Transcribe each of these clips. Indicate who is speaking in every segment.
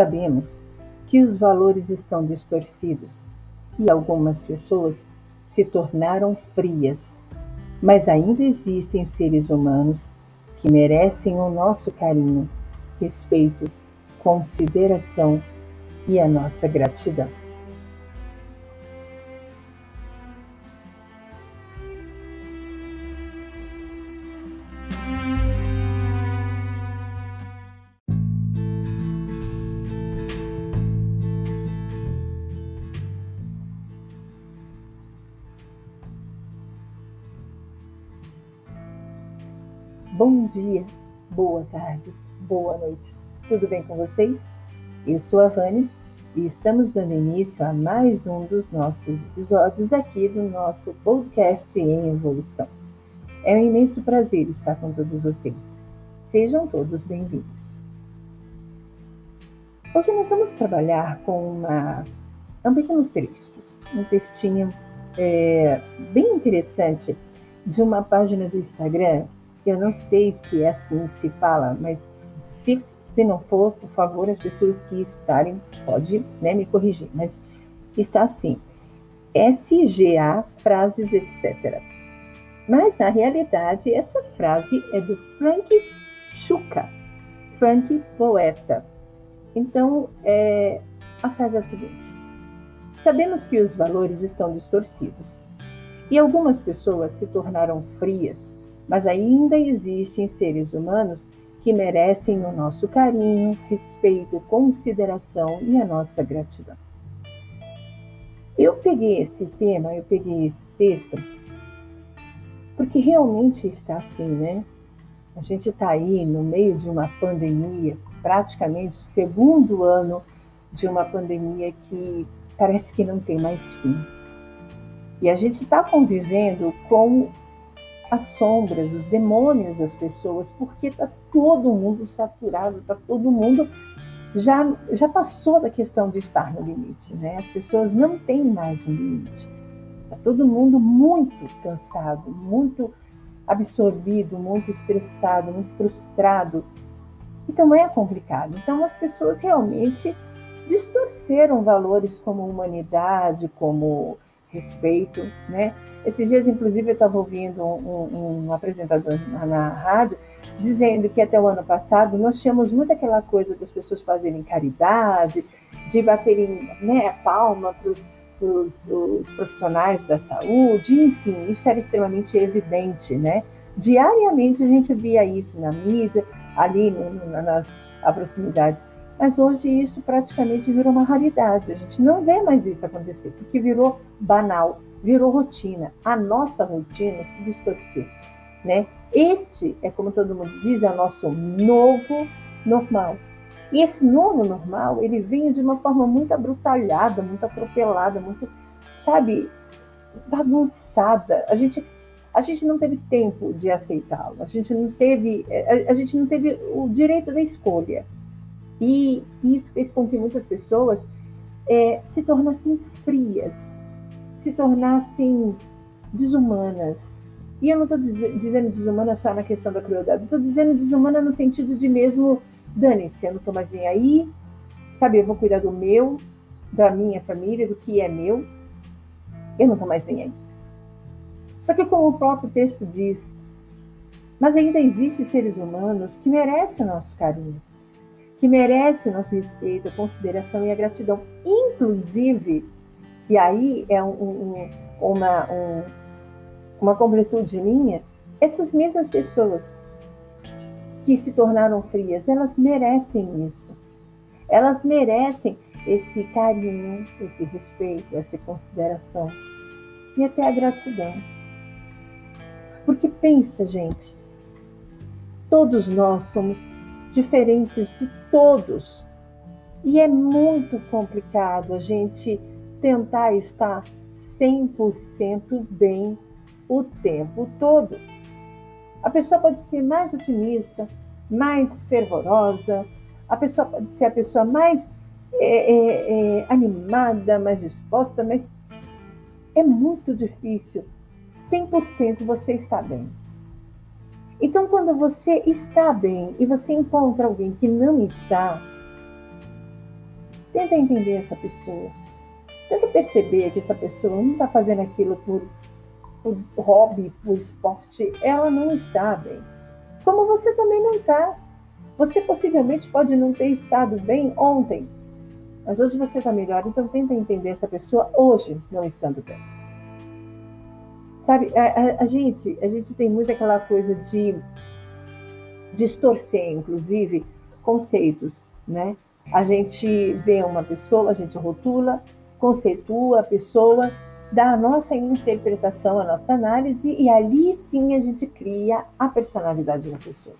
Speaker 1: Sabemos que os valores estão distorcidos e algumas pessoas se tornaram frias, mas ainda existem seres humanos que merecem o nosso carinho, respeito, consideração e a nossa gratidão. Bom dia, boa tarde, boa noite. Tudo bem com vocês? Eu sou a Vanes e estamos dando início a mais um dos nossos episódios aqui do nosso podcast em evolução. É um imenso prazer estar com todos vocês. Sejam todos bem-vindos. Hoje nós vamos trabalhar com uma, um pequeno texto, um textinho é, bem interessante de uma página do Instagram eu não sei se é assim que se fala, mas se, se não for, por favor, as pessoas que escutarem pode né, me corrigir. Mas está assim: SGA, frases, etc. Mas, na realidade, essa frase é do Frank Schuka, Frank Poeta. Então, é, a frase é o seguinte: Sabemos que os valores estão distorcidos e algumas pessoas se tornaram frias mas ainda existem seres humanos que merecem o nosso carinho, respeito, consideração e a nossa gratidão. Eu peguei esse tema, eu peguei esse texto, porque realmente está assim, né? A gente está aí no meio de uma pandemia, praticamente o segundo ano de uma pandemia que parece que não tem mais fim. E a gente está convivendo com as sombras, os demônios das pessoas, porque está todo mundo saturado, está todo mundo já, já passou da questão de estar no limite, né? As pessoas não têm mais um limite. Está todo mundo muito cansado, muito absorvido, muito estressado, muito frustrado. Então é complicado. Então as pessoas realmente distorceram valores como humanidade, como respeito, né? Esses dias, inclusive, eu estava ouvindo um, um, apresentador na, na, rádio dizendo que até o ano passado nós tínhamos muito aquela coisa das pessoas fazerem caridade, de baterem né, a palma para os profissionais da saúde, enfim, isso era extremamente evidente, né? Diariamente a gente via isso na mídia, ali no, nas proximidades mas hoje isso praticamente virou uma raridade. A gente não vê mais isso acontecer, porque virou banal, virou rotina. A nossa rotina se distorceu, né? Este é como todo mundo diz, é o nosso novo normal. E esse novo normal, ele vem de uma forma muito abrutalhada, muito atropelada, muito, sabe, bagunçada. A gente a gente não teve tempo de aceitá-lo. A gente não teve a, a gente não teve o direito da escolha. E isso fez com que muitas pessoas é, se tornassem frias, se tornassem desumanas. E eu não estou diz, dizendo desumana só na questão da crueldade, estou dizendo desumana no sentido de mesmo, dane-se, eu não estou mais nem aí, sabe, eu vou cuidar do meu, da minha família, do que é meu, eu não estou mais nem aí. Só que, como o próprio texto diz, mas ainda existem seres humanos que merecem o nosso carinho, que merece o nosso respeito, a consideração e a gratidão. Inclusive, e aí é um, um, uma, um, uma completude minha, essas mesmas pessoas que se tornaram frias, elas merecem isso. Elas merecem esse carinho, esse respeito, essa consideração e até a gratidão. Porque pensa, gente, todos nós somos diferentes de todos. E é muito complicado a gente tentar estar 100% bem o tempo todo. A pessoa pode ser mais otimista, mais fervorosa, a pessoa pode ser a pessoa mais é, é, é, animada, mais disposta, mas é muito difícil 100% você estar bem. Então, quando você está bem e você encontra alguém que não está, tenta entender essa pessoa. Tenta perceber que essa pessoa não está fazendo aquilo por, por hobby, por esporte. Ela não está bem. Como você também não está. Você possivelmente pode não ter estado bem ontem, mas hoje você está melhor. Então tenta entender essa pessoa hoje não estando bem. Sabe, a, a, a, gente, a gente tem muito aquela coisa de distorcer, inclusive, conceitos, né? A gente vê uma pessoa, a gente rotula, conceitua a pessoa, dá a nossa interpretação, a nossa análise, e ali sim a gente cria a personalidade da pessoa.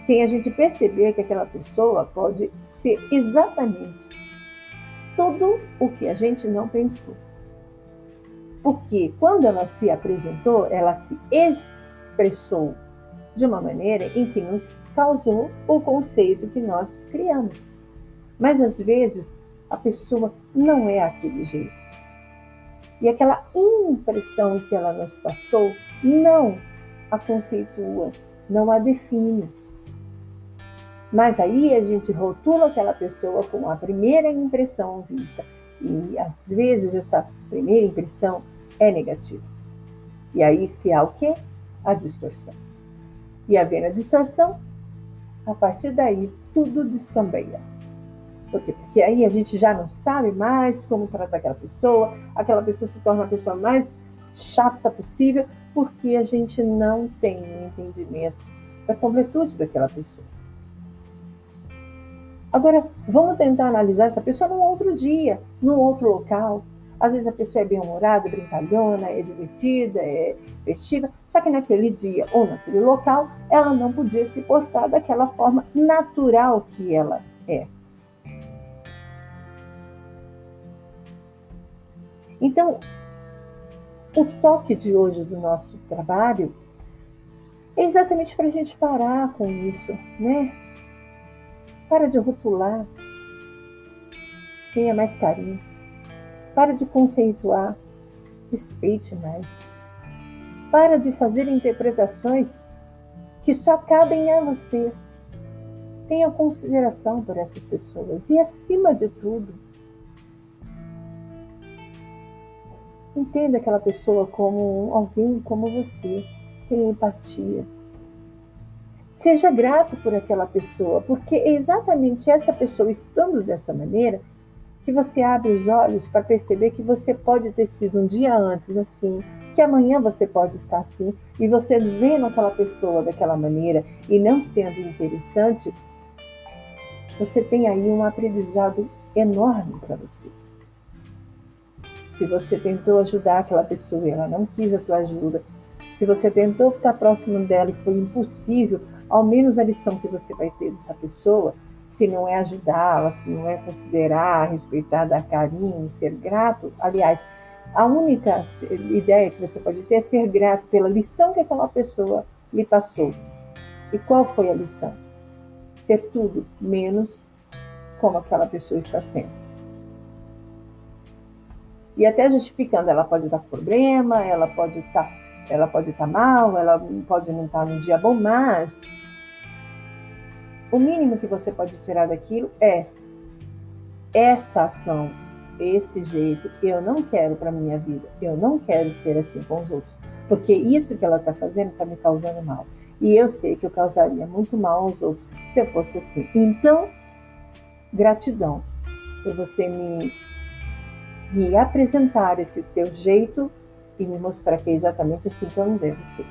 Speaker 1: Sem a gente perceber que aquela pessoa pode ser exatamente tudo o que a gente não pensou. Porque quando ela se apresentou, ela se expressou de uma maneira em que nos causou o conceito que nós criamos. Mas às vezes a pessoa não é aquele jeito. E aquela impressão que ela nos passou não a conceitua, não a define. Mas aí a gente rotula aquela pessoa com a primeira impressão vista. E às vezes essa primeira impressão é negativa. E aí se há o quê? A distorção. E havendo a distorção, a partir daí tudo descambeia. Por quê? Porque aí a gente já não sabe mais como tratar aquela pessoa, aquela pessoa se torna a pessoa mais chata possível, porque a gente não tem um entendimento da completude daquela pessoa. Agora, vamos tentar analisar essa pessoa num outro dia, num outro local. Às vezes a pessoa é bem-humorada, brincalhona, é divertida, é festiva, só que naquele dia ou naquele local ela não podia se portar daquela forma natural que ela é. Então, o toque de hoje do nosso trabalho é exatamente para a gente parar com isso, né? Para de rotular. Tenha mais carinho. Para de conceituar. Respeite mais. Para de fazer interpretações que só cabem a você. Tenha consideração por essas pessoas. E, acima de tudo, entenda aquela pessoa como alguém como você. Tenha empatia Seja grato por aquela pessoa, porque é exatamente essa pessoa estando dessa maneira que você abre os olhos para perceber que você pode ter sido um dia antes assim, que amanhã você pode estar assim, e você vendo aquela pessoa daquela maneira e não sendo interessante, você tem aí um aprendizado enorme para você. Se você tentou ajudar aquela pessoa e ela não quis a tua ajuda, se você tentou ficar próximo dela e foi impossível, ao menos a lição que você vai ter dessa pessoa, se não é ajudá-la, se não é considerar, respeitar, dar carinho, ser grato. Aliás, a única ideia que você pode ter é ser grato pela lição que aquela pessoa lhe passou. E qual foi a lição? Ser tudo menos como aquela pessoa está sendo. E até justificando, ela pode estar com problema, ela pode estar, ela pode estar mal, ela pode não estar num dia bom, mas o mínimo que você pode tirar daquilo é essa ação, esse jeito, eu não quero para minha vida. Eu não quero ser assim com os outros, porque isso que ela está fazendo está me causando mal. E eu sei que eu causaria muito mal aos outros se eu fosse assim. Então, gratidão por você me, me apresentar esse teu jeito e me mostrar que é exatamente assim que eu não devo ser.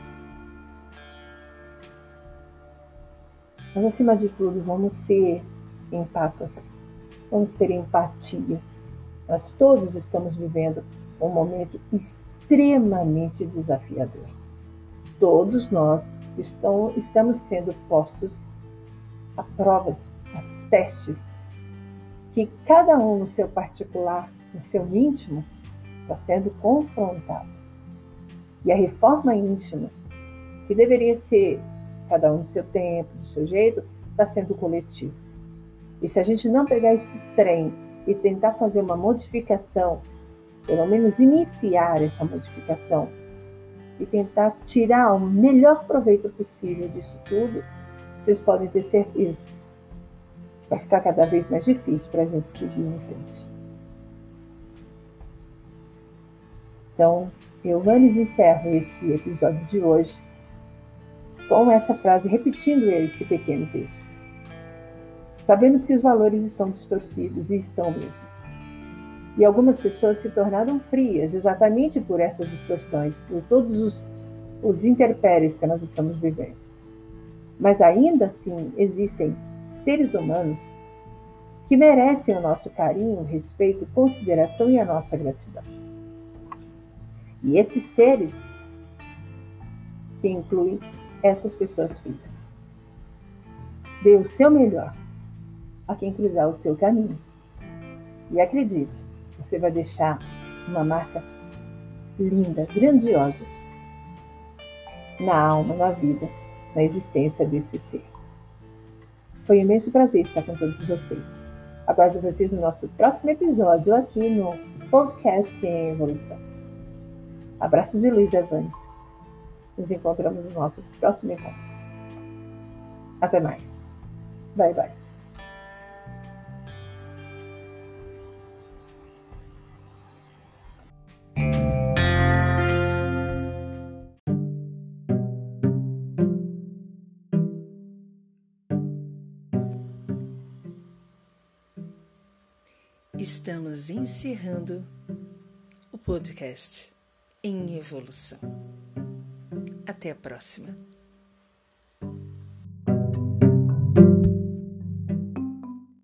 Speaker 1: Mas, acima de tudo, vamos ser empatas, vamos ter empatia. Nós todos estamos vivendo um momento extremamente desafiador. Todos nós estão, estamos sendo postos a provas, a testes que cada um no seu particular, no seu íntimo, está sendo confrontado. E a reforma íntima, que deveria ser cada um no seu tempo, do seu jeito, está sendo coletivo. E se a gente não pegar esse trem e tentar fazer uma modificação, pelo menos iniciar essa modificação, e tentar tirar o melhor proveito possível disso tudo, vocês podem ter certeza. Vai ficar cada vez mais difícil para a gente seguir em frente. Então, eu vamos encerro esse episódio de hoje com essa frase, repetindo esse pequeno texto. Sabemos que os valores estão distorcidos e estão mesmo. E algumas pessoas se tornaram frias exatamente por essas distorções, por todos os, os interpéries que nós estamos vivendo. Mas ainda assim existem seres humanos que merecem o nosso carinho, respeito, consideração e a nossa gratidão. E esses seres se incluem essas pessoas frias. Dê o seu melhor a quem cruzar o seu caminho. E acredite, você vai deixar uma marca linda, grandiosa na alma, na vida, na existência desse ser. Foi um imenso prazer estar com todos vocês. Aguardo vocês no nosso próximo episódio aqui no podcast em Evolução. Abraço de Luiz Evanes. Nos encontramos no nosso próximo encontro. Até mais. Bye, bye.
Speaker 2: Estamos encerrando o podcast em evolução. Até a próxima.